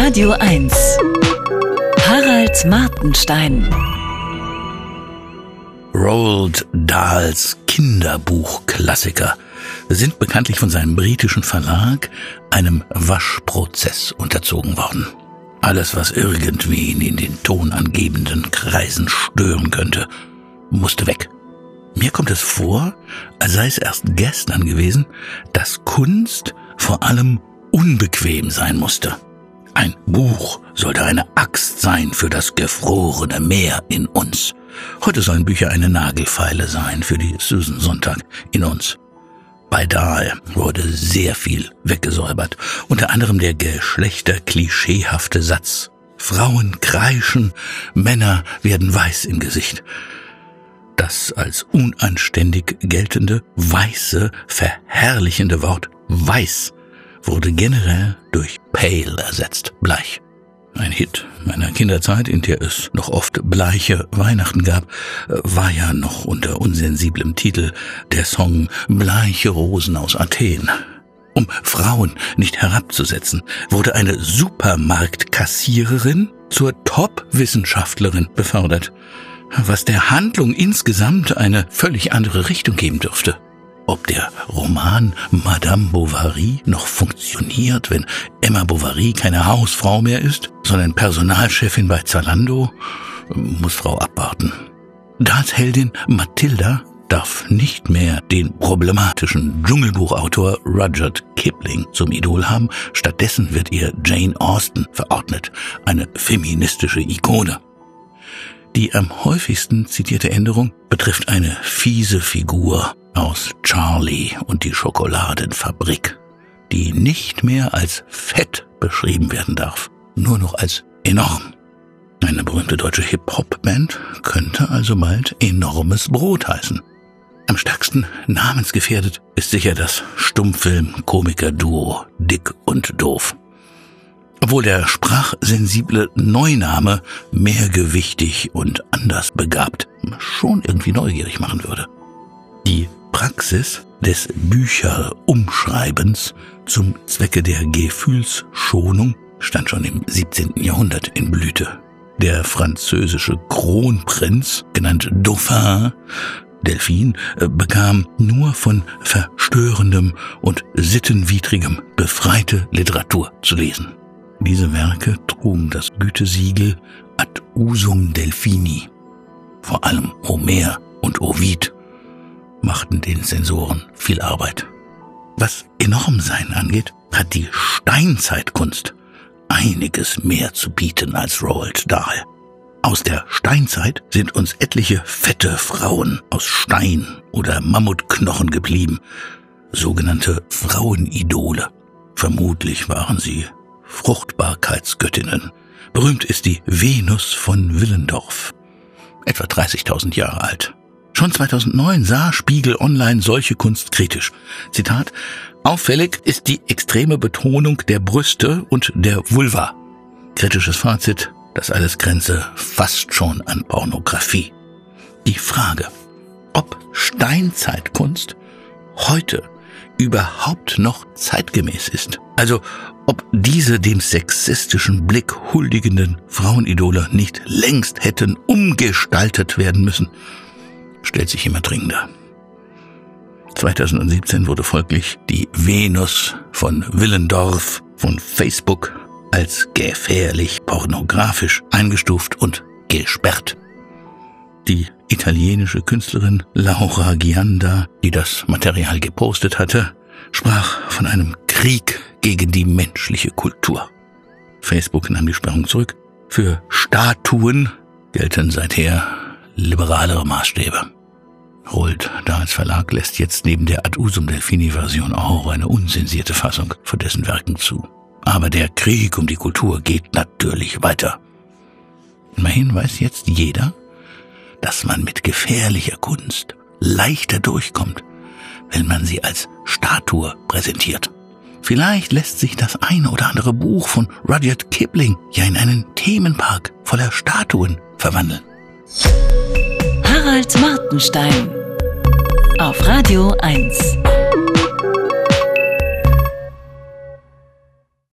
Radio 1. Harald Martenstein. Roald Dahls Kinderbuchklassiker sind bekanntlich von seinem britischen Verlag einem Waschprozess unterzogen worden. Alles, was irgendwen in den tonangebenden Kreisen stören könnte, musste weg. Mir kommt es vor, als sei es erst gestern gewesen, dass Kunst vor allem unbequem sein musste. Ein Buch sollte eine Axt sein für das gefrorene Meer in uns. Heute sollen Bücher eine Nagelfeile sein für die Susan Sonntag in uns. Bei Dahl wurde sehr viel weggesäubert, unter anderem der geschlechterklischeehafte Satz Frauen kreischen, Männer werden weiß im Gesicht. Das als unanständig geltende, weiße, verherrlichende Wort weiß wurde generell durch pale ersetzt, bleich. Ein Hit meiner Kinderzeit, in der es noch oft bleiche Weihnachten gab, war ja noch unter unsensiblem Titel der Song Bleiche Rosen aus Athen. Um Frauen nicht herabzusetzen, wurde eine Supermarktkassiererin zur Top-Wissenschaftlerin befördert, was der Handlung insgesamt eine völlig andere Richtung geben dürfte. Ob der Roman Madame Bovary noch funktioniert, wenn Emma Bovary keine Hausfrau mehr ist, sondern Personalchefin bei Zalando, muss Frau abwarten. Dahls Heldin Mathilda darf nicht mehr den problematischen Dschungelbuchautor Rudyard Kipling zum Idol haben, stattdessen wird ihr Jane Austen verordnet, eine feministische Ikone. Die am häufigsten zitierte Änderung betrifft eine fiese Figur aus Charlie und die Schokoladenfabrik, die nicht mehr als fett beschrieben werden darf, nur noch als enorm. Eine berühmte deutsche Hip-Hop-Band könnte also bald enormes Brot heißen. Am stärksten namensgefährdet ist sicher das Stummfilm-Komiker-Duo Dick und Doof. Obwohl der sprachsensible Neuname mehrgewichtig und anders begabt schon irgendwie neugierig machen würde. Praxis des Bücherumschreibens zum Zwecke der Gefühlsschonung stand schon im 17. Jahrhundert in Blüte. Der französische Kronprinz, genannt Dauphin, Delphin, bekam nur von verstörendem und sittenwidrigem befreite Literatur zu lesen. Diese Werke trugen das Gütesiegel ad usum Delphini. Vor allem Homer und Ovid machten den Sensoren viel Arbeit. Was Enormsein angeht, hat die Steinzeitkunst einiges mehr zu bieten als Roald Dahl. Aus der Steinzeit sind uns etliche fette Frauen aus Stein oder Mammutknochen geblieben, sogenannte Frauenidole. Vermutlich waren sie Fruchtbarkeitsgöttinnen. Berühmt ist die Venus von Willendorf, etwa 30.000 Jahre alt. Schon 2009 sah Spiegel Online solche Kunst kritisch. Zitat, auffällig ist die extreme Betonung der Brüste und der Vulva. Kritisches Fazit, das alles grenze fast schon an Pornografie. Die Frage, ob Steinzeitkunst heute überhaupt noch zeitgemäß ist. Also ob diese dem sexistischen Blick huldigenden Frauenidole nicht längst hätten umgestaltet werden müssen stellt sich immer dringender. 2017 wurde folglich die Venus von Willendorf von Facebook als gefährlich pornografisch eingestuft und gesperrt. Die italienische Künstlerin Laura Gianda, die das Material gepostet hatte, sprach von einem Krieg gegen die menschliche Kultur. Facebook nahm die Sperrung zurück. Für Statuen gelten seither liberalere Maßstäbe. Rold Dahls Verlag lässt jetzt neben der Ad Usum Delfini Version auch eine unzensierte Fassung von dessen Werken zu. Aber der Krieg um die Kultur geht natürlich weiter. Immerhin weiß jetzt jeder, dass man mit gefährlicher Kunst leichter durchkommt, wenn man sie als Statue präsentiert. Vielleicht lässt sich das eine oder andere Buch von Rudyard Kipling ja in einen Themenpark voller Statuen verwandeln. Harald Martenstein auf Radio 1.